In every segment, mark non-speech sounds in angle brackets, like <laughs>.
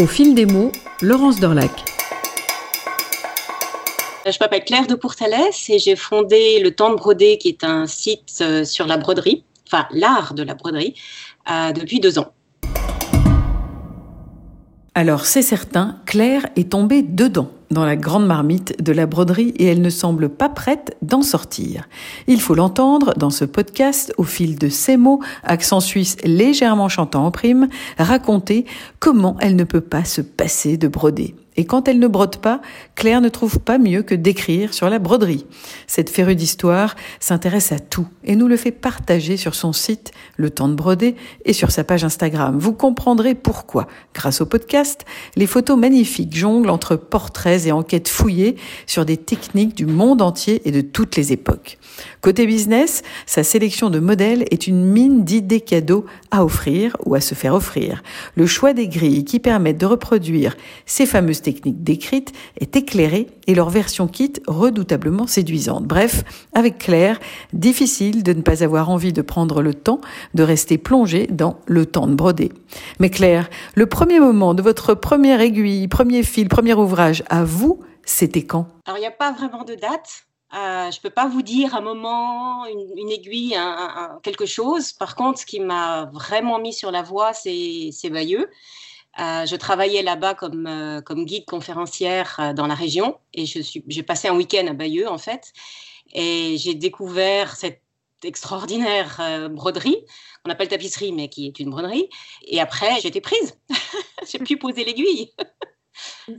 Au fil des mots, Laurence Dorlac. Je m'appelle Claire de Pourtalès et j'ai fondé le Temps de Broder, qui est un site euh, sur la broderie, enfin l'art de la broderie, euh, depuis deux ans. Alors c'est certain, Claire est tombée dedans dans la grande marmite de la broderie et elle ne semble pas prête d'en sortir. Il faut l'entendre dans ce podcast au fil de ses mots, accent suisse légèrement chantant en prime, raconter comment elle ne peut pas se passer de broder. Et quand elle ne brode pas, Claire ne trouve pas mieux que d'écrire sur la broderie. Cette férue d'histoire s'intéresse à tout et nous le fait partager sur son site Le Temps de Broder et sur sa page Instagram. Vous comprendrez pourquoi, grâce au podcast, les photos magnifiques jonglent entre portraits et enquêtes fouillées sur des techniques du monde entier et de toutes les époques. Côté business, sa sélection de modèles est une mine d'idées cadeaux à offrir ou à se faire offrir. Le choix des grilles qui permettent de reproduire ces fameuses techniques décrites est éclairé et leur version kit redoutablement séduisante. Bref, avec Claire, difficile de ne pas avoir envie de prendre le temps de rester plongé dans le temps de broder. Mais Claire, le premier moment de votre première aiguille, premier fil, premier ouvrage à vous, c'était quand? Alors, il n'y a pas vraiment de date. Euh, je ne peux pas vous dire un moment, une, aiguille, quelque chose. Par contre, ce qui m'a vraiment mis sur la voie, c'est Bayeux. Euh, je travaillais là-bas comme, euh, guide conférencière dans la région et j'ai passé un week-end à Bayeux en fait. Et j'ai découvert cette extraordinaire broderie, qu'on appelle tapisserie, mais qui est une broderie. Et après, j'étais prise. <laughs> j'ai pu poser l'aiguille.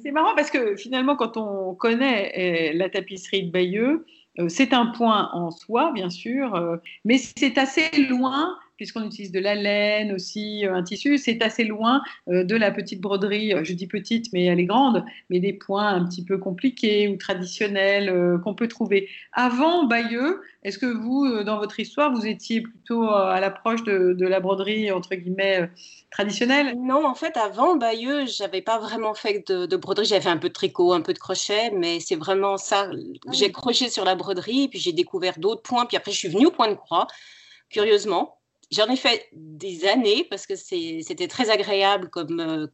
C'est marrant parce que finalement, quand on connaît euh, la tapisserie de Bayeux, euh, c'est un point en soi, bien sûr, euh, mais c'est assez loin puisqu'on utilise de la laine aussi, un tissu, c'est assez loin de la petite broderie, je dis petite, mais elle est grande, mais des points un petit peu compliqués ou traditionnels qu'on peut trouver. Avant Bayeux, est-ce que vous, dans votre histoire, vous étiez plutôt à l'approche de, de, la broderie, entre guillemets, traditionnelle? Non, en fait, avant Bayeux, j'avais pas vraiment fait de, broderie. J'avais un peu de tricot, un peu de crochet, mais c'est vraiment ça. J'ai crochet sur la broderie, puis j'ai découvert d'autres points. Puis après, je suis venue au point de croix, curieusement. J'en ai fait des années parce que c'était très agréable comme, euh,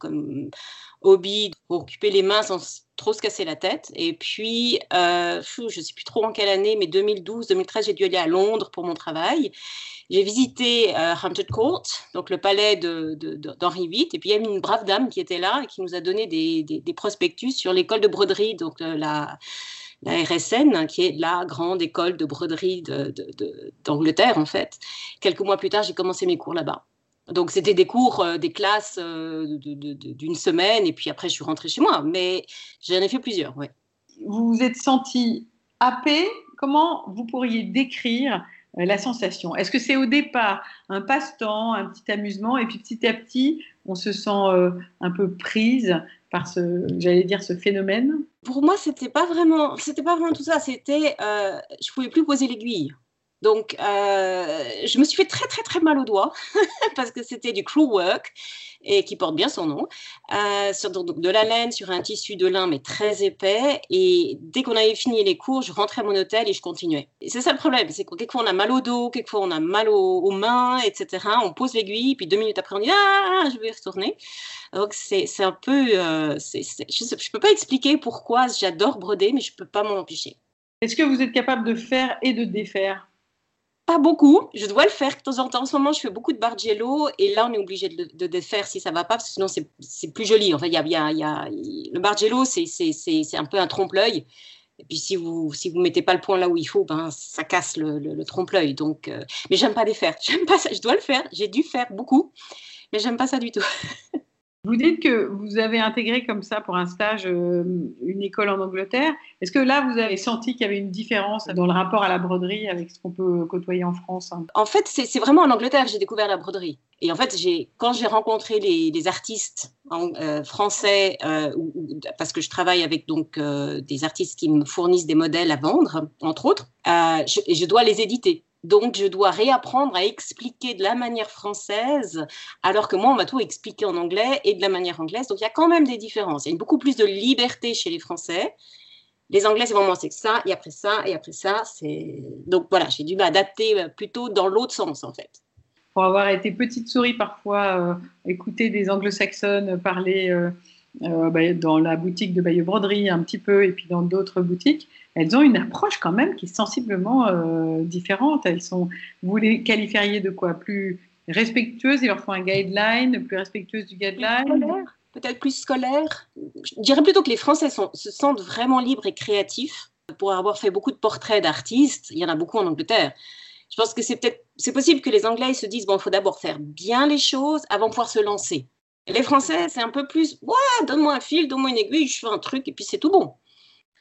hobby pour occuper les mains sans trop se casser la tête. Et puis, euh, je ne sais plus trop en quelle année, mais 2012, 2013, j'ai dû aller à Londres pour mon travail. J'ai visité euh, Hampton Court, donc le palais d'Henri VIII, et puis il y a une brave dame qui était là et qui nous a donné des, des, prospectus sur l'école de broderie, donc euh, la, la RSN, qui est la grande école de broderie d'Angleterre, en fait. Quelques mois plus tard, j'ai commencé mes cours là-bas. Donc, c'était des cours, euh, des classes d'une semaine, et puis après, je suis rentrée chez moi. Mais j'en ai fait plusieurs, oui. Vous vous êtes senti happé Comment vous pourriez décrire euh, la sensation Est-ce que c'est au départ un passe-temps, un petit amusement, et puis petit à petit, on se sent euh, un peu prise par ce, j'allais dire, ce phénomène? Pour moi, c'était pas vraiment, c'était pas vraiment tout ça. C'était, euh, je pouvais plus poser l'aiguille. Donc, euh, je me suis fait très, très, très mal au doigt <laughs> parce que c'était du crew work et qui porte bien son nom, euh, sur de la laine sur un tissu de lin mais très épais. Et dès qu'on avait fini les cours, je rentrais à mon hôtel et je continuais. c'est ça le problème, c'est que quelquefois on a mal au dos, quelquefois on a mal aux, mains, etc. On pose l'aiguille, puis deux minutes après on dit ah, je vais y retourner. Donc c'est un peu, euh, je ne peux pas expliquer pourquoi j'adore broder, mais je ne peux pas m'en empêcher. Est-ce que vous êtes capable de faire et de défaire? Pas beaucoup. Je dois le faire de temps en temps. En ce moment, je fais beaucoup de bargello et là, on est obligé de, de, défaire si ça va pas, parce que sinon, c'est plus joli. En fait, y a, y y a, le bargello, c'est un peu un trompe-l'œil. Et puis, si vous si vous mettez pas le point là où il faut, ben, ça casse le, trompe-l'œil. Donc, euh, mais j'aime pas défaire. <laughs> J'aime pas ça. Je dois le faire. J'ai dû faire beaucoup, mais j'aime pas ça du tout. <laughs> Vous dites que vous avez intégré comme ça pour un stage euh, une école en Angleterre. Est-ce que là, vous avez senti qu'il y avait une différence dans le rapport à la broderie avec ce qu'on peut côtoyer en France En fait, c'est vraiment en Angleterre que j'ai découvert la broderie. Et en fait, quand j'ai rencontré les, artistes euh, français, euh, parce que je travaille avec donc des artistes qui me fournissent des modèles à vendre, entre autres, et je dois les éditer. Donc, je dois réapprendre à expliquer de la manière française, alors que moi, on m'a tout expliqué en anglais et de la manière anglaise. Donc, il y a quand même des différences. Il y a beaucoup plus de liberté chez les Français. Les Anglais, c'est vraiment ça, et après ça, et après ça. C'est Donc, voilà, j'ai dû m'adapter euh, plutôt dans l'autre sens, en fait. Pour avoir été petite souris parfois, euh, écouter des anglo-saxonnes parler. Euh, bah, dans la boutique de Bayeux Broderie un petit peu, et puis dans d'autres boutiques, elles ont une approche quand même qui est sensiblement différente. Elles sont, vous les qualifieriez de quoi? Plus respectueuses, ils leur font un guideline, plus respectueuses du guideline? Peut-être plus scolaire. Je dirais plutôt que les Français se sentent vraiment libres et créatifs pour avoir fait beaucoup de portraits d'artistes. Il y en a beaucoup en Angleterre. Je pense que c'est peut-être, c'est possible que les Anglais se disent bon, il faut d'abord faire bien les choses avant de pouvoir se lancer. Les Français, c'est un peu plus, ouais, donne-moi un fil, donne-moi une aiguille, je fais un truc et puis c'est tout bon.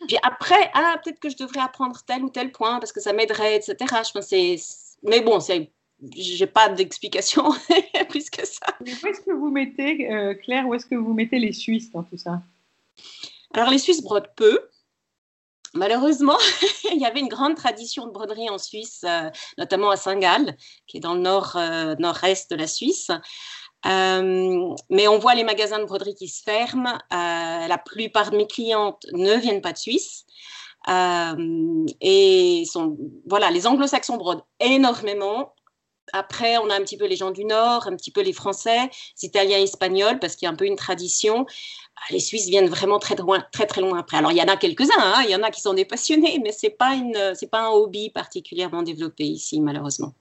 Puis après, ah, peut-être que je devrais apprendre tel ou tel point parce que ça m'aiderait, etc. Je c'est, mais bon, c'est, j'ai pas d'explication <laughs> plus que ça. où est-ce que vous mettez, euh, Claire, où est-ce que vous mettez les Suisses dans tout ça? Alors les Suisses brodent peu. Malheureusement, <laughs> il y avait une grande tradition de broderie en Suisse, euh, notamment à Saint-Gall, qui est dans le nord, euh, nord-est de la Suisse. Euh, mais on voit les magasins de broderie qui se ferment. la plupart de mes clientes ne viennent pas de Suisse. et sont, voilà, les anglo-saxons brodent énormément. Après, on a un petit peu les gens du Nord, un petit peu les Français, les Italiens, Espagnols, parce qu'il y a un peu une tradition. Ah, les Suisses viennent vraiment très loin, très loin après. Alors il y en a quelques-uns, hein, il y en a qui sont des passionnés, mais c'est pas une, c'est pas un hobby particulièrement développé ici malheureusement.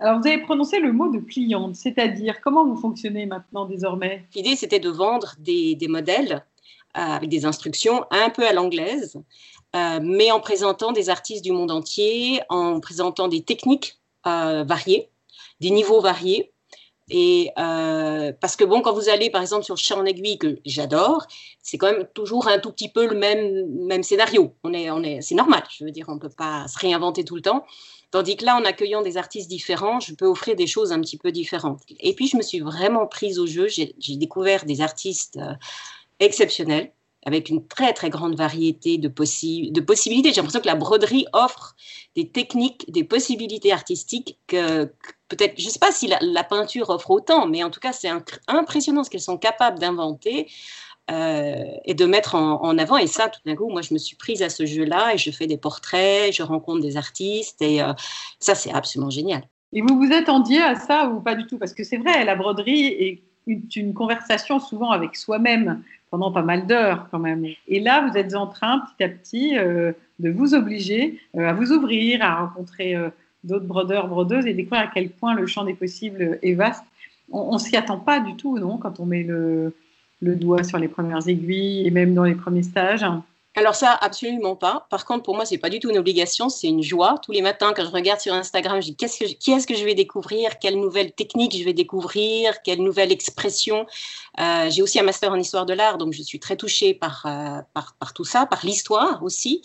Alors vous avez prononcé le mot de cliente, c'est-à-dire comment vous fonctionnez maintenant désormais? L'idée c'était de vendre des, modèles euh, avec des instructions un peu à l'anglaise, euh, mais en présentant des artistes du monde entier, en présentant des techniques euh, variées, des niveaux variés. Et parce que bon, quand vous allez par exemple sur Chat en aiguille que j'adore, c'est quand même toujours un tout petit peu le même même scénario. On est on est c'est normal. Je veux dire, on peut pas se réinventer tout le temps. Tandis que là, en accueillant des artistes différents, je peux offrir des choses un petit peu différentes. Et puis, je me suis vraiment prise au jeu. J'ai découvert des artistes euh, exceptionnels avec une très très grande variété de, de possibilités. J'ai l'impression que la broderie offre des techniques, des possibilités artistiques que, peut-être, je ne sais pas si la, peinture offre autant, mais en tout cas c'est impressionnant ce qu'elles sont capables d'inventer. Euh, et de mettre en, avant. Et ça, tout d'un coup, moi, je me suis prise à ce jeu-là et je fais des portraits, je rencontre des artistes et euh, ça, c'est absolument génial. Et vous vous attendiez à ça ou pas du tout? Parce que c'est vrai, la broderie est une conversation souvent avec soi-même pendant pas mal d'heures quand même. Et là, vous êtes en train petit à petit euh, de vous obliger à vous ouvrir, à rencontrer d'autres brodeurs, brodeuses et découvrir à quel point le champ des possibles est vaste. On, ne s'y attend pas du tout, non, quand on met le, le doigt sur les premières aiguilles et même dans les premiers stages. Alors ça, absolument pas. Par contre, pour moi, c'est pas du tout une obligation, c'est une joie. Tous les matins, quand je regarde sur Instagram, je dis qu'est-ce que qui est-ce que je vais découvrir, quelle nouvelle technique je vais découvrir, quelle nouvelle expression? Euh, j'ai aussi un master en histoire de l'art, donc je suis très touchée par, euh, par, tout ça, par l'histoire aussi,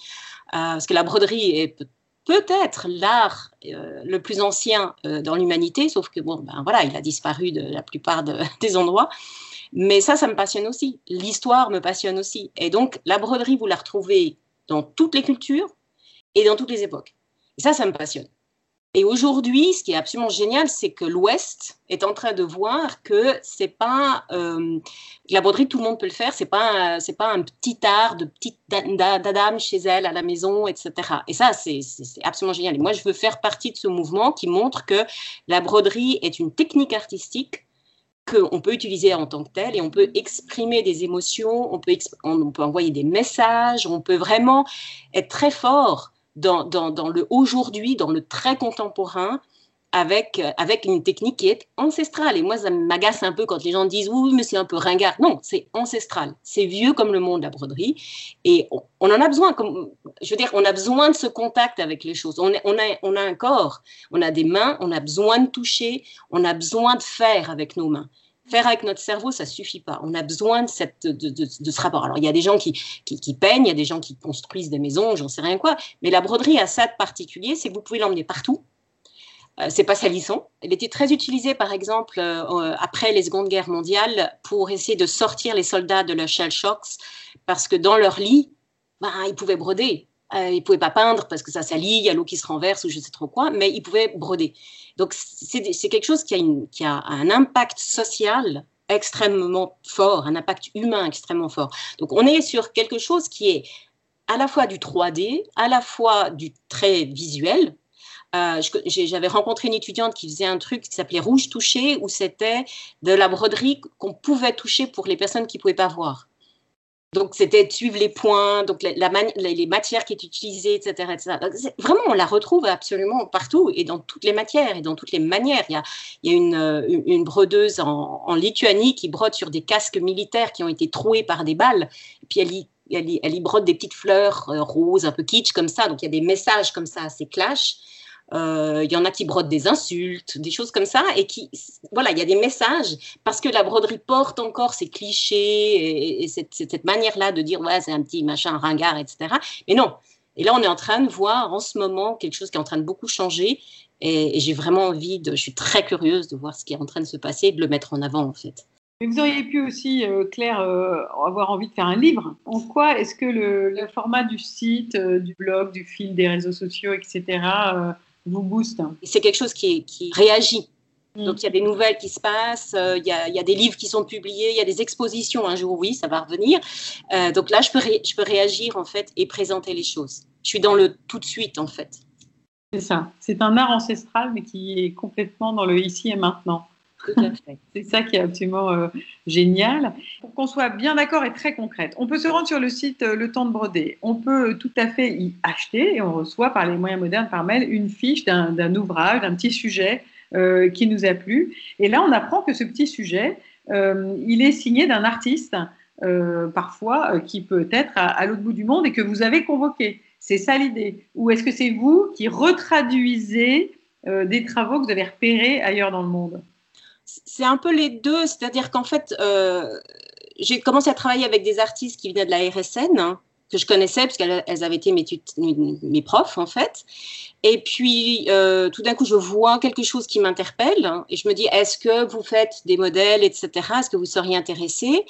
euh, parce que la broderie est peut-être l'art le plus ancien dans l'humanité, sauf que bon, ben voilà, il a disparu de la plupart <laughs> des endroits. Mais ça, ça me passionne aussi. L'histoire me passionne aussi. Et donc, la broderie, vous la retrouvez dans toutes les cultures et dans toutes les époques. Et ça, ça me passionne. Et aujourd'hui, ce qui est absolument génial, c'est que l'Ouest est en train de voir que c'est pas euh, la broderie, tout le monde peut le faire. C'est pas c'est pas un petit art de petite dame chez elle à la maison, etc. Et ça, c'est absolument génial. Et moi, je veux faire partie de ce mouvement qui montre que la broderie est une technique artistique qu'on peut utiliser en tant que tel et on peut exprimer des émotions, on peut, envoyer des messages, on peut vraiment être très fort dans le aujourd'hui, dans le très contemporain, avec, avec une technique qui est ancestrale. Et moi, ça m'agace un peu quand les gens disent oui, mais c'est un peu ringard. Non, c'est ancestral. C'est vieux comme le monde, la broderie. Et on, en a besoin. Comme, je veux dire, on a besoin de ce contact avec les choses. On, on, a, on a un corps, on a des mains, on a besoin de toucher, on a besoin de faire avec nos mains. Faire avec notre cerveau, ça suffit pas. On a besoin de, cette, de, de ce rapport. Alors, il y a des gens qui, qui, qui peignent, il y a des gens qui construisent des maisons, j'en sais rien quoi. Mais la broderie a ça de particulier, c'est que vous pouvez l'emmener partout. Euh, c'est pas salissant. Elle était très utilisée, par exemple, euh, après les secondes guerres mondiales, pour essayer de sortir les soldats de leurs shell shocks, parce que dans leur lit, ben, ils pouvaient broder. Euh, ils pouvaient pas peindre parce que ça salit, il y a l'eau qui se renverse ou je sais trop quoi, mais ils pouvaient broder. Donc c'est quelque chose qui a, qui a un impact social extrêmement fort, un impact humain extrêmement fort. Donc on est sur quelque chose qui est à la fois du 3D, à la fois du très visuel, euh, j'avais rencontré une étudiante qui faisait un truc qui s'appelait Rouge touché, où c'était de la broderie qu'on pouvait toucher pour les personnes qui ne pouvaient pas voir. Donc, c'était suivre les points, donc les matières qui étaient utilisées, etc. etc. vraiment, on la retrouve absolument partout et dans toutes les matières et dans toutes les manières. Il y a, une, brodeuse en, Lituanie qui brode sur des casques militaires qui ont été troués par des balles. Et puis, elle y brode des petites fleurs euh, roses, un peu kitsch comme ça. Donc, il y a des messages comme ça assez clash. Euh, il y en a qui brodent des insultes, des choses comme ça, et qui, voilà, il y a des messages parce que la broderie porte encore ces clichés et, cette, cette manière-là de dire ouais c'est un petit machin ringard, etc. Mais non. Et là, on est en train de voir en ce moment quelque chose qui est en train de beaucoup changer, et, j'ai vraiment envie de, je suis très curieuse de voir ce qui est en train de se passer et de le mettre en avant en fait. Mais vous auriez pu aussi, euh, Claire, euh, avoir envie de faire un livre. En quoi est-ce que le, format du site, du blog, du fil, des réseaux sociaux, etc., vous booste. C'est quelque chose qui, réagit. Mm. Donc il y a des nouvelles qui se passent, euh, il, y a, des livres qui sont publiés, il y a des expositions. Un jour, oui, ça va revenir. Euh, donc là, je peux, je peux réagir en fait et présenter les choses. Je suis dans le tout de suite en fait. C'est ça. C'est un art ancestral, mais qui est complètement dans le ici et maintenant. C'est ça qui est absolument euh, génial. Pour qu'on soit bien d'accord et très concrète, on peut se rendre sur le site euh, Le Temps de Broder. On peut tout à fait y acheter et on reçoit par les moyens modernes par mail une fiche d'un ouvrage, d'un petit sujet euh, qui nous a plu. Et là, on apprend que ce petit sujet, il est signé d'un artiste, parfois, qui peut être à l'autre bout du monde et que vous avez convoqué. C'est ça l'idée. Ou est-ce que c'est vous qui retraduisez des travaux que vous avez repérés ailleurs dans le monde? C'est un peu les deux, c'est-à-dire qu'en fait, euh, j'ai commencé à travailler avec des artistes qui venaient de la RSN, hein, que je connaissais, parce qu'elles avaient été mes, profs, en fait. Et puis, euh, tout d'un coup, je vois quelque chose qui m'interpelle, hein, et je me dis, est-ce que vous faites des modèles, etc., est-ce que vous seriez intéressé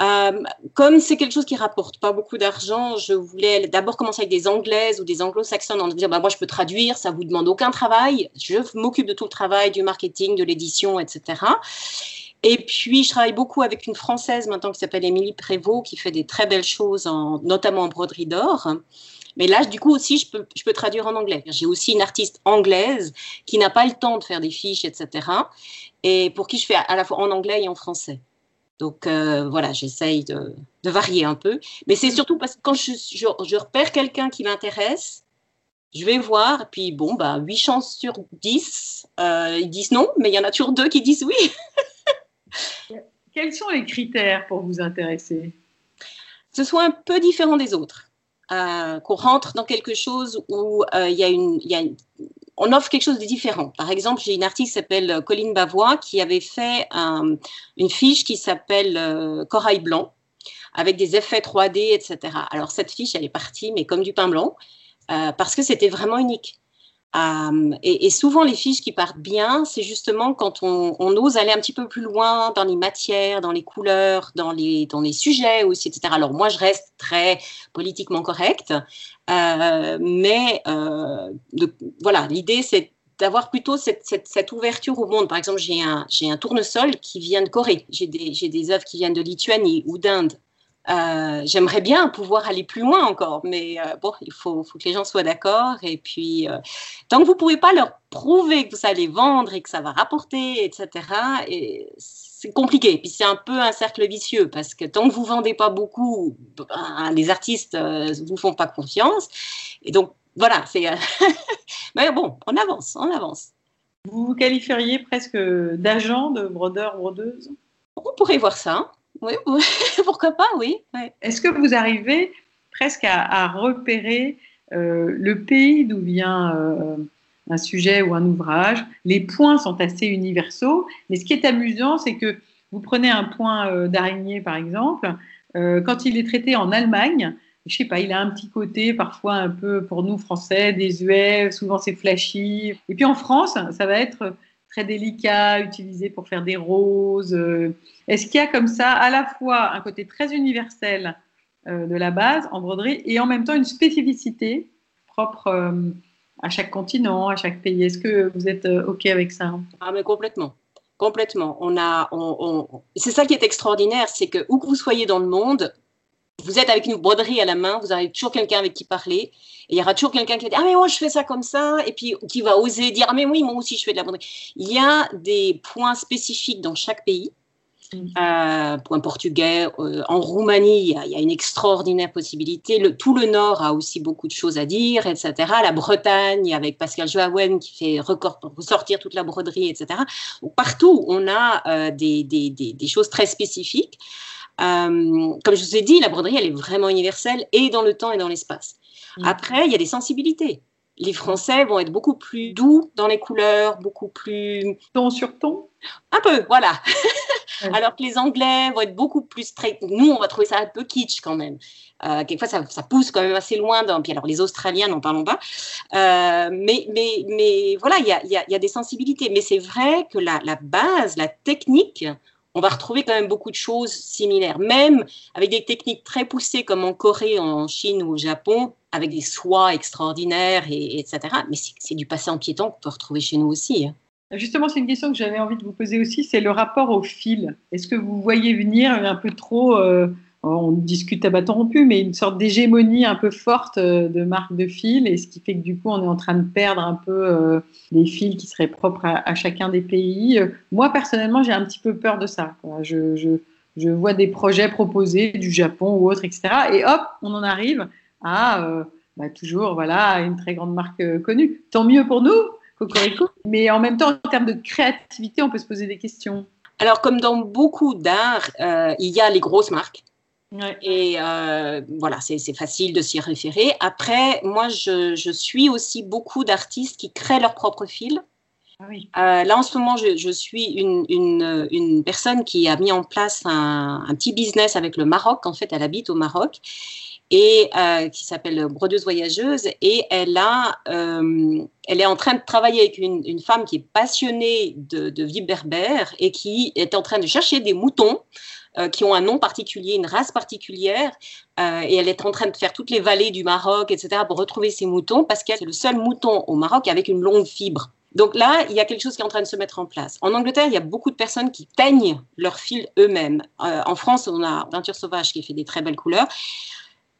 euh, comme c'est quelque chose qui rapporte pas beaucoup d'argent, je voulais d'abord commencer avec des anglaises ou des anglo-saxonnes en disant bah, moi je peux traduire, ça vous demande aucun travail, je m'occupe de tout le travail, du marketing, de l'édition, etc. Et puis je travaille beaucoup avec une française maintenant qui s'appelle Émilie Prévost qui fait des très belles choses, en, notamment en broderie d'or. Mais là, du coup aussi, je peux, je peux traduire en anglais. J'ai aussi une artiste anglaise qui n'a pas le temps de faire des fiches, etc. Et pour qui je fais à la fois en anglais et en français. Donc euh, voilà, j'essaye de, varier un peu. Mais c'est surtout parce que quand je, repère quelqu'un qui m'intéresse, je vais voir, et puis bon, bah, 8 chances sur 10, euh, ils disent non, mais il y en a toujours deux qui disent oui. <laughs> Quels sont les critères pour vous intéresser? Ce soit un peu différent des autres. Euh, qu'on rentre dans quelque chose où il y, a une, y a on offre quelque chose de différent. Par exemple, j'ai une artiste qui s'appelle euh, Colline Bavois qui avait fait une fiche qui s'appelle euh, Corail blanc avec des effets 3D, etc. Alors cette fiche, elle est partie, mais comme du pain blanc, euh, parce que c'était vraiment unique. Euh, et, souvent, les fiches qui partent bien, c'est justement quand on, ose aller un petit peu plus loin dans les matières, dans les couleurs, dans les, dans les sujets aussi, etc. Alors moi, je reste très politiquement correcte, euh, mais euh, voilà, l'idée, c'est d'avoir plutôt cette, cette, cette, ouverture au monde. Par exemple, j'ai un, j'ai un tournesol qui vient de Corée, j'ai des, j'ai des œuvres qui viennent de Lituanie ou d'Inde. Euh, j'aimerais bien pouvoir aller plus loin encore, mais euh, bon, il faut, faut, que les gens soient d'accord. Et puis, euh, tant que vous ne pouvez pas leur prouver que vous allez vendre et que ça va rapporter, etc., et c'est compliqué. Et puis, c'est un peu un cercle vicieux parce que tant que vous ne vendez pas beaucoup, ben, les artistes ne vous font pas confiance. Et donc, voilà, c'est. <laughs> mais bon, on avance, on avance. Vous vous qualifieriez presque d'agent de brodeur, brodeuse? On pourrait voir ça. Oui, <laughs> pourquoi pas, oui. Est-ce que vous arrivez presque à, repérer euh, le pays d'où vient euh, un sujet ou un ouvrage? Les points sont assez universaux, mais ce qui est amusant, c'est que vous prenez un point euh, d'araignée, par exemple, quand il est traité en Allemagne, je sais pas, il a un petit côté parfois un peu pour nous français, désuet, souvent c'est flashy. Et puis en France, ça va être très délicat, utilisé pour faire des roses. Euh, est-ce qu'il y a comme ça à la fois un côté très universel euh, de la base en broderie et en même temps une spécificité propre euh, à chaque continent, à chaque pays? Est-ce que vous êtes OK avec ça? Ah, mais complètement. Complètement. On a, on, C'est ça qui est extraordinaire, c'est que où que vous soyez dans le monde, vous êtes avec une broderie à la main, vous avez toujours quelqu'un avec qui parler. Et il y aura toujours quelqu'un qui va dire Ah, mais moi, je fais ça comme ça. Et puis, qui va oser dire Ah, mais oui, moi aussi, je fais de la broderie. Il y a des points spécifiques dans chaque pays. Mm. Euh, point portugais, euh, en Roumanie, il y, a, une extraordinaire possibilité. Le, tout le Nord a aussi beaucoup de choses à dire, etc. La Bretagne, avec Pascal Joawen qui fait ressortir toute la broderie, etc. partout, on a euh, des, des, des, choses très spécifiques. Comme je vous ai dit, la broderie, elle est vraiment universelle et dans le temps et dans l'espace. Mm. Après, il y a des sensibilités. Les Français vont être beaucoup plus doux dans les couleurs, beaucoup plus... Ton sur ton? Un peu, voilà. <laughs> Alors que les Anglais vont être beaucoup plus straight. Nous, on va trouver ça un peu kitsch quand même. Euh, quelquefois, ça, ça, pousse quand même assez loin. Dans... Puis alors, les Australiens, n'en parlons pas. Euh, mais, mais, mais voilà, il y a, y, a, y a, des sensibilités. Mais c'est vrai que la, la, base, la technique, on va retrouver quand même beaucoup de choses similaires. Même avec des techniques très poussées comme en Corée, en Chine ou au Japon, avec des soies extraordinaires, et, etc. Mais c'est du passé en piéton qu'on peut retrouver chez nous aussi. Hein. Justement, c'est une question que j'avais envie de vous poser aussi, c'est le rapport au fil. Est-ce que vous voyez venir un peu trop, euh, on discute à bâton rompu, mais une sorte d'hégémonie un peu forte euh, de marques de fil, et ce qui fait que du coup, on est en train de perdre un peu euh, les fils qui seraient propres à, chacun des pays. Moi, personnellement, j'ai un petit peu peur de ça. Je, vois des projets proposés du Japon ou autre, etc. Et hop, on en arrive à bah, toujours voilà, une très grande marque connue. Tant mieux pour nous, mais en même temps, en termes de créativité, on peut se poser des questions. Alors, comme dans beaucoup d'art, euh, il y a les grosses marques. Et euh, voilà, c'est facile de s'y référer. Après, moi, je, suis aussi beaucoup d'artistes qui créent leur propre fil. Ah euh, là, en ce moment, je, suis une, une, personne qui a mis en place un, un, petit business avec le Maroc. En fait, elle habite au Maroc et euh, qui s'appelle Brodeuse Voyageuse. Et elle, a, euh, elle est en train de travailler avec une, une femme qui est passionnée de, de, vie berbère et qui est en train de chercher des moutons euh, qui ont un nom particulier, une race particulière. Euh, et elle est en train de faire toutes les vallées du Maroc, etc., pour retrouver ces moutons parce qu'elle est le seul mouton au Maroc avec une longue fibre. Donc là, il y a quelque chose qui est en train de se mettre en place. En Angleterre, il y a beaucoup de personnes qui peignent leurs fils eux-mêmes. Euh, en France, on a Peinture Sauvage qui fait des très belles couleurs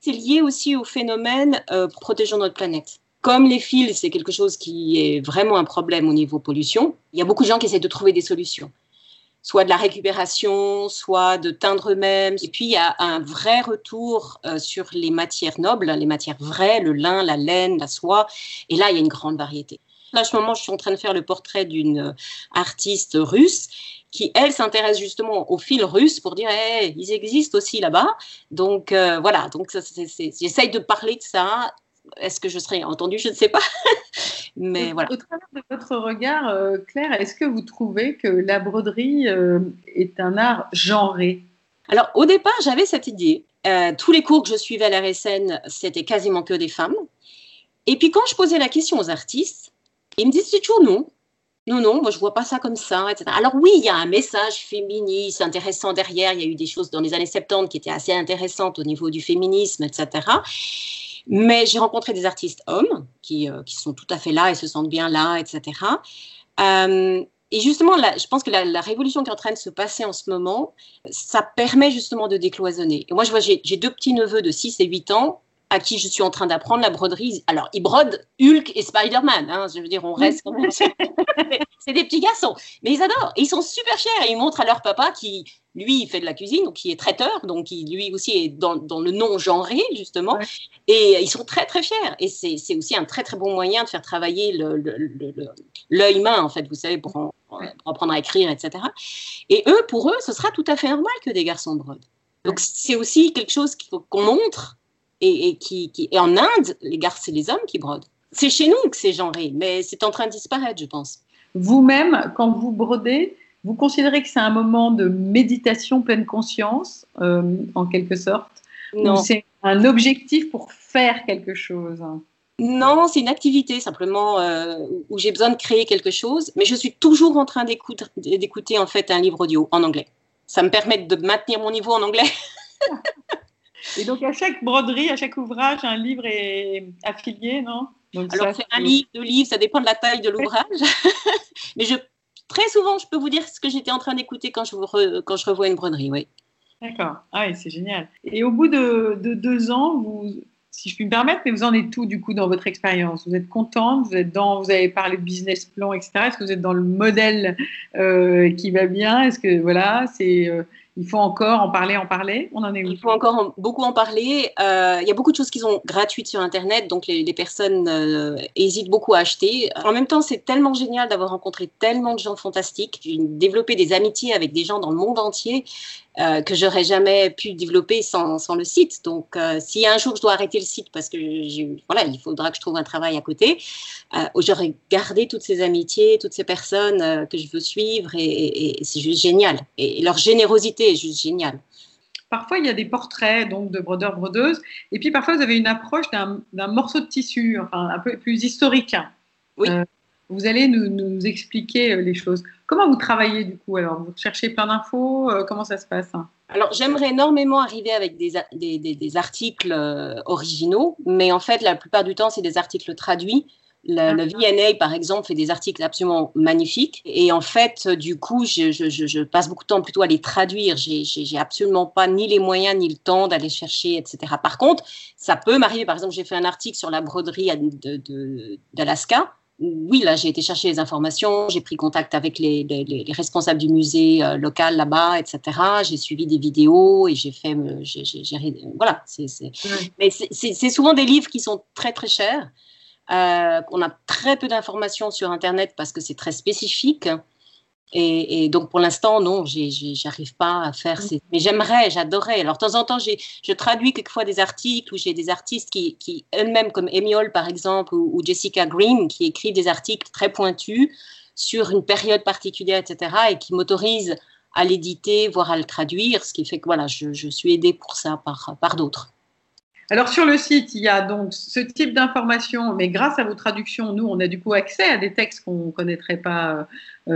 c'est lié aussi au phénomène euh, protégeant notre planète. Comme les fils, c'est quelque chose qui est vraiment un problème au niveau pollution, il y a beaucoup de gens qui essaient de trouver des solutions. Soit de la récupération, soit de teindre eux-mêmes. Et puis, il y a un vrai retour euh, sur les matières nobles, les matières vraies, le lin, la laine, la soie. Et là, il y a une grande variété. Là, ce moment, je suis en train de faire le portrait d'une euh, artiste russe qui, elle, s'intéresse justement aux fils russes pour dire, hey, ils existent aussi là-bas. Donc, euh, voilà, donc j'essaye de parler de ça. Est-ce que je serai entendue? Je ne sais pas. <laughs> Mais voilà. Au travers de votre regard, euh, Claire, est-ce que vous trouvez que la broderie euh, est un art genré? Alors, au départ, j'avais cette idée. tous les cours que je suivais à la RSN, c'était quasiment que des femmes. Et puis, quand je posais la question aux artistes, ils me disaient toujours non. Non, non, moi je vois pas ça comme ça, etc. Alors oui, il y a un message féministe intéressant derrière. Il y a eu des choses dans les années 70 qui étaient assez intéressantes au niveau du féminisme, etc. Mais j'ai rencontré des artistes hommes qui, euh, qui, sont tout à fait là et se sentent bien là, etc. Euh, et justement, je pense que la, la, révolution qui est en train de se passer en ce moment, ça permet justement de décloisonner. Et moi, je vois, j'ai deux petits neveux de 6 et 8 ans à qui je suis en train d'apprendre la broderie. Alors, ils brodent Hulk et Spider-Man. Hein, je veux dire, on reste quand même. <laughs> c'est des petits garçons. Mais ils adorent. Et ils sont super fiers. Et ils montrent à leur papa qui, lui, il fait de la cuisine, donc qui est traiteur, donc qui, lui aussi est dans, dans le non genré, justement. Et ils sont très, très fiers. Et c'est aussi un très, très bon moyen de faire travailler l'œil humain, en fait, vous savez, pour, apprendre à écrire, etc. Et eux, pour eux, ce sera tout à fait normal que des garçons brodent. Donc, c'est aussi quelque chose qu'on montre et, qui, et en Inde, les garçons c'est les hommes qui brodent. C'est chez nous que c'est genré, mais c'est en train de disparaître, je pense. Vous-même, quand vous brodez, vous considérez que c'est un moment de méditation pleine conscience, euh, en quelque sorte Non. c'est un objectif pour faire quelque chose? Non, c'est une activité simplement euh, où j'ai besoin de créer quelque chose, mais je suis toujours en train d'écouter en fait un livre audio en anglais. Ça me permet de maintenir mon niveau en anglais. <laughs> Et donc, à chaque broderie, à chaque ouvrage, un livre est affilié, non? Alors, c'est un livre, deux livres, ça dépend de la taille de l'ouvrage. <laughs> Mais je, très souvent, je peux vous dire ce que j'étais en train d'écouter quand, je quand je revois une broderie, oui. D'accord. Ah oui, c'est génial. Et au bout de, deux ans, vous, si je puis me permettre, mais vous en êtes tout du coup dans votre expérience? Vous êtes contente? Vous êtes dans, vous avez parlé de business plan, etc. Est-ce que vous êtes dans le modèle euh, qui va bien? Est-ce que voilà, c'est euh, il faut encore en parler, en parler. On en est où Il faut encore beaucoup en parler. Euh, il y a beaucoup de choses qui sont gratuites sur Internet, donc les, personnes euh, hésitent beaucoup à acheter. En même temps, c'est tellement génial d'avoir rencontré tellement de gens fantastiques, développer des amitiés avec des gens dans le monde entier. Euh, que j'aurais jamais pu développer sans, sans le site. Donc, euh, si un jour je dois arrêter le site parce que voilà, il faudra que je trouve un travail à côté, euh, j'aurais gardé toutes ces amitiés, toutes ces personnes que je veux suivre et, c'est juste génial. Et, leur générosité est juste géniale. Parfois, il y a des portraits donc de brodeurs brodeuses, et puis parfois vous avez une approche d'un morceau de tissu, enfin, un peu plus historique. Oui. vous allez nous, nous expliquer les choses. Comment vous travaillez du coup Alors, vous cherchez plein d'infos euh, Comment ça se passe? Alors, j'aimerais énormément arriver avec des, des, des, articles euh, originaux, mais en fait, la plupart du temps, c'est des articles traduits. Le. VNA, par exemple, fait des articles absolument magnifiques. Et en fait, du coup, je, je, je passe beaucoup de temps plutôt à les traduire. J'ai absolument pas ni les moyens ni le temps d'aller chercher, etc. Par contre, ça peut m'arriver. Par exemple, j'ai fait un article sur la broderie d'Alaska. Oui, là, j'ai été chercher les informations, j'ai pris contact avec les, responsables du musée euh, local là-bas, etc. J'ai suivi des vidéos et j'ai fait, voilà. Mais c'est souvent des livres qui sont très très chers. Euh, on a très peu d'informations sur Internet parce que c'est très spécifique. Et, donc pour l'instant, non, j'arrive pas à faire. Ces... Mais j'aimerais, j'adorerais. Alors de temps en temps, je traduis quelquefois des articles où j'ai des artistes qui, qui elles-mêmes, comme Emiol par exemple, ou, Jessica Green, qui écrivent des articles très pointus sur une période particulière, etc., et qui m'autorisent à l'éditer, voire à le traduire, ce qui fait que voilà, je, je suis aidée pour ça par, par d'autres. Alors sur le site, il y a donc ce type d'informations, mais grâce à vos traductions, nous, on a du coup accès à des textes qu'on ne connaîtrait pas euh,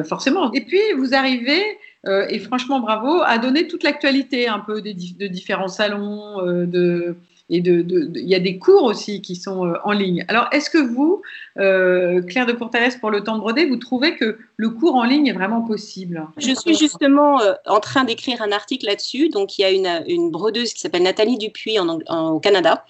forcément. Et puis, vous arrivez, euh, et franchement bravo, à donner toute l'actualité un peu de différents salons, euh, de, et de, il y a des cours aussi qui sont euh, en ligne. Alors, est-ce que vous, euh, Claire de Courtalès, pour le temps de broder, vous trouvez que le cours en ligne est vraiment possible? Je suis justement euh, en train d'écrire un article là-dessus. Donc, il y a une, brodeuse qui s'appelle Nathalie Dupuis au Canada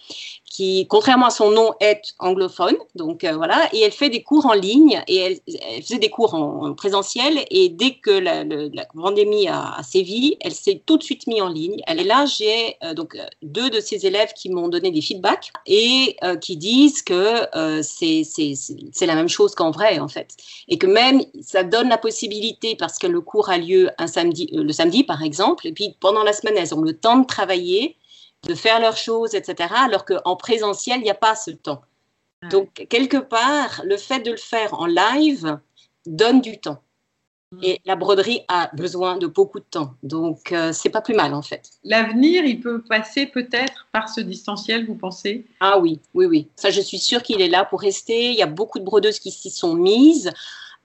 qui, contrairement à son nom, est anglophone. Donc euh, voilà, et elle fait des cours en ligne et elle, faisait des cours en, présentiel. Et dès que la, pandémie a, sévi, elle s'est tout de suite mise en ligne. Elle est là, j'ai euh, donc deux de ses élèves qui m'ont donné des feedbacks et euh, qui disent que c'est la même chose qu'en vrai en fait, et que même ça donne la possibilité parce que le cours a lieu un samedi, le samedi par exemple, et puis pendant la semaine elles ont le temps de travailler de faire leurs choses, etc. Alors qu'en présentiel, il n'y a pas ce temps. Donc, quelque part, le fait de le faire en live donne du temps. Mm. Et la broderie a besoin de beaucoup de temps. Donc, euh, c'est pas plus mal, en fait. L'avenir, il peut passer peut-être par ce distanciel, vous pensez? Ah oui, oui, oui. Ça, je suis sûre qu'il est là pour rester. Il y a beaucoup de brodeuses qui s'y sont mises.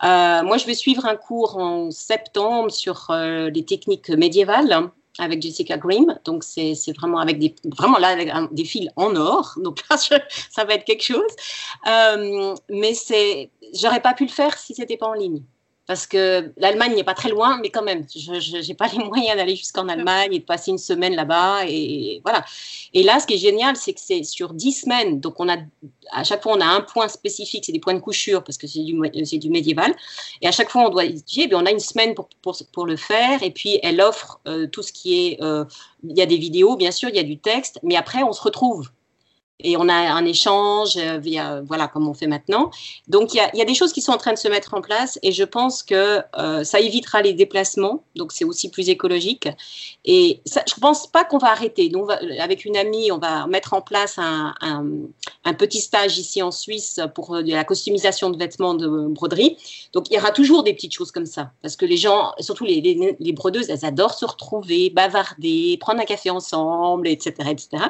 Euh, moi, je vais suivre un cours en septembre sur euh, les techniques médiévales avec Jessica Grimm. Donc, c'est vraiment avec des, vraiment là, avec des fils en or. <laughs> Donc là, ça va être quelque chose. Euh, mais c'est, j'aurais pas pu le faire si c'était pas en ligne parce que l'Allemagne n'est pas très loin, mais quand même, je n'ai pas <laughs> les moyens d'aller jusqu'en Allemagne et de passer une semaine là-bas. Et voilà. Et là, ce qui est génial, c'est que c'est sur dix semaines. Donc, on a, à chaque fois, on a un point spécifique, c'est des points de couture, parce que c'est du, du médiéval. Et à chaque fois, on doit étudier. on a une semaine pour, pour, pour, le faire. Et puis, elle offre euh, tout ce qui est. Euh, il y a des vidéos, bien sûr, il y a du texte. Mais après, on se retrouve et on a un échange euh, via voilà comme on fait maintenant. Donc il y a, y a, des choses qui sont en train de se mettre en place et je pense que euh, ça évitera les déplacements, donc c'est aussi plus écologique. Et ça, je pense pas qu'on va arrêter. Donc avec une amie, on va mettre en place un, un, petit stage ici en Suisse pour euh, la customisation de vêtements de broderie. Donc il y aura toujours des petites choses comme ça parce que les gens, surtout les, les, les brodeuses, elles adorent se retrouver, bavarder, prendre un café ensemble, etc., etc.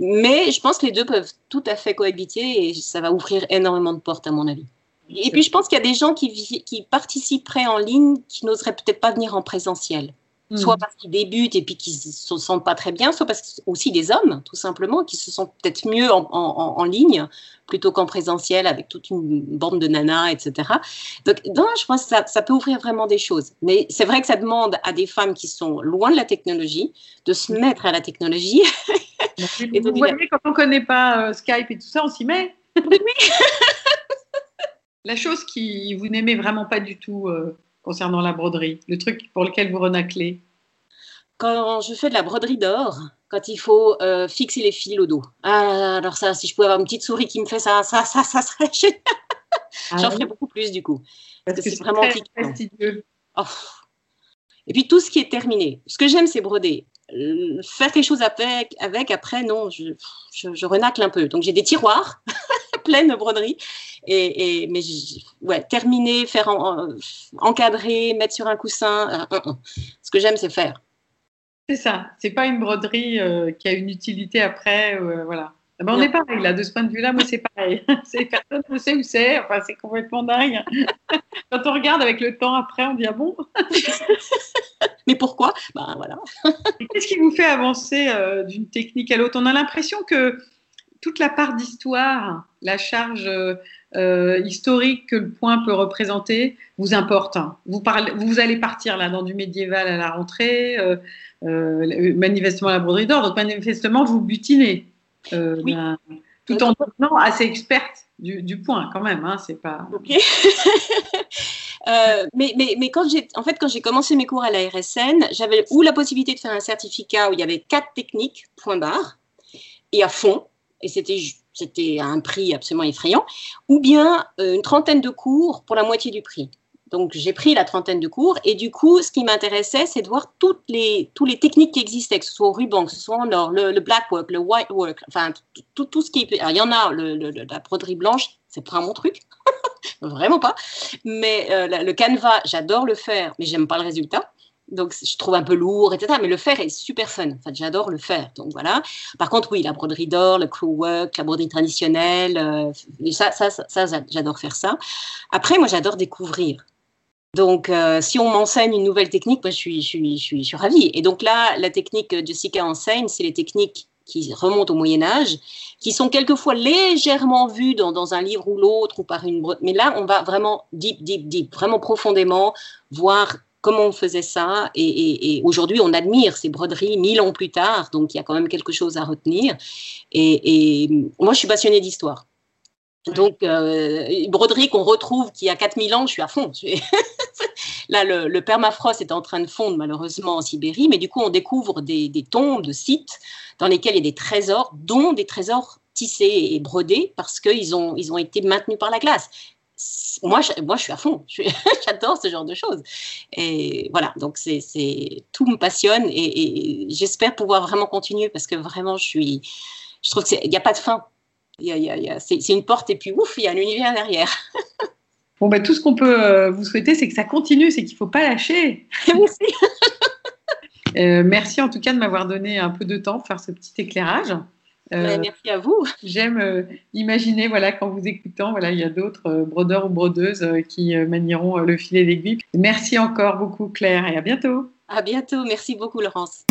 Mais je pense que les deux peuvent tout à fait cohabiter et ça va ouvrir énormément de portes, à mon avis. Et puis, je pense qu'il y a des gens qui, qui participeraient en ligne qui n'oseraient peut-être pas venir en présentiel. Hmm. Soit parce qu'ils débutent et puis qu'ils ne se sentent pas très bien, soit parce que aussi des hommes, tout simplement, qui se sentent peut-être mieux en, ligne plutôt qu'en présentiel avec toute une bande de nanas, etc. Donc, je pense que ça, ça, peut ouvrir vraiment des choses. Mais c'est vrai que ça demande à des femmes qui sont loin de la technologie de se mettre à la technologie. Et vous voyez, quand on ne connaît pas euh, Skype et tout ça, on s'y met. Oui, <laughs> la chose qui vous n'aimez vraiment pas du tout euh, concernant la broderie Le truc pour lequel vous renaclez Quand je fais de la broderie d'or, quand il faut euh, fixer les fils au dos. Ah, alors ça, si je pouvais avoir une petite souris qui me fait ça, ça, ça, ça serait <laughs> génial. Ah J'en ferais beaucoup plus du coup. Parce, que, c'est vraiment fastidieux. Oh. Et puis tout ce qui est terminé. Ce que j'aime, c'est broder. Euh, faire quelque chose avec, avec après, non, je, je, renacle un peu. Donc j'ai des tiroirs <laughs> pleins de broderies. Et, mais ouais, terminer, faire encadrer, mettre sur un coussin. Euh, euh, ce que j'aime, c'est faire. C'est ça. C'est pas une broderie qui a une utilité après. voilà. Ah ben, on est pareil là, de ce point de vue-là, moi c'est pareil. <laughs> personne ne sait où c'est, enfin c'est complètement dingue. <laughs> Quand on regarde avec le temps après, on dit ah bon? Mais pourquoi? Ben voilà. Qu'est-ce qui vous fait avancer euh, d'une technique à l'autre? On a l'impression que toute la part d'histoire, la charge euh, historique que le point peut représenter, vous importe. Vous, parlez, vous allez partir là dans du médiéval à la rentrée, euh, manifestement à la broderie d'or, donc manifestement vous butinez. Euh, tout en devenant assez experte du, point quand même. Hein, c'est pas. <laughs> Euh, mais, quand j'ai commencé mes cours à la RSN, j'avais ou la possibilité de faire un certificat où il y avait quatre techniques point barre et à fond et c'était à un prix absolument effrayant, ou bien euh, une trentaine de cours pour la moitié du prix. Donc j'ai pris la trentaine de cours et du coup, ce qui m'intéressait, c'est de voir toutes les, techniques qui existaient, que ce soit au ruban, que ce soit en or, le, black work, le white work, enfin tout, ce qui Alors, il y en a, le, la broderie blanche, c'est pas mon truc, <laughs> vraiment pas. Mais euh, le canevas, j'adore le faire, mais j'aime pas le résultat. Donc, je trouve un peu lourd, etc. Mais le faire est super fun. Enfin, j'adore le faire. Donc, voilà. Par contre, oui, la broderie d'or, le crew work, la broderie traditionnelle, euh, ça, ça, ça j'adore faire ça. Après, moi, j'adore découvrir. Donc, euh, si on m'enseigne une nouvelle technique, moi, je, suis, je, suis, je, suis, ravie. Et donc là, la technique que Jessica enseigne, c'est les techniques qui remontent au Moyen Âge, qui sont quelquefois légèrement vues dans, dans un livre ou l'autre, ou par une... Mais là, on va vraiment deep, deep, deep, vraiment profondément voir comment on faisait ça. Et, et, aujourd'hui, on admire ces broderies mille ans plus tard, donc il y a quand même quelque chose à retenir. Et, et moi, je suis passionnée d'histoire. Donc, euh, une broderie qu'on retrouve qui a 4000 ans, je suis à fond. <laughs> Là, le, permafrost est en train de fondre malheureusement en Sibérie, mais du coup, on découvre des, tombes de sites dans lesquels il y a des trésors, dont des trésors tissés et brodés parce qu'ils ont, ils ont été maintenus par la glace. Moi, je, moi, je suis à fond. <laughs> J'adore ce genre de choses. Et voilà, donc c'est, tout me passionne et, j'espère pouvoir vraiment continuer parce que vraiment, je suis, je trouve qu'il n'y a pas de fin c'est une porte et puis ouf, il y a un univers derrière. <laughs> bon, bah, tout ce qu'on peut euh, vous souhaiter, c'est que ça continue, c'est qu'il ne faut pas lâcher. merci. <laughs> Euh, merci en tout cas de m'avoir donné un peu de temps pour faire ce petit éclairage. Euh, merci à vous. J'aime imaginer, voilà, qu'en vous écoutant, voilà, il y a d'autres brodeurs ou brodeuses qui manieront le filet d'aiguille. Merci encore beaucoup, Claire, et à bientôt. À bientôt. Merci beaucoup, Laurence.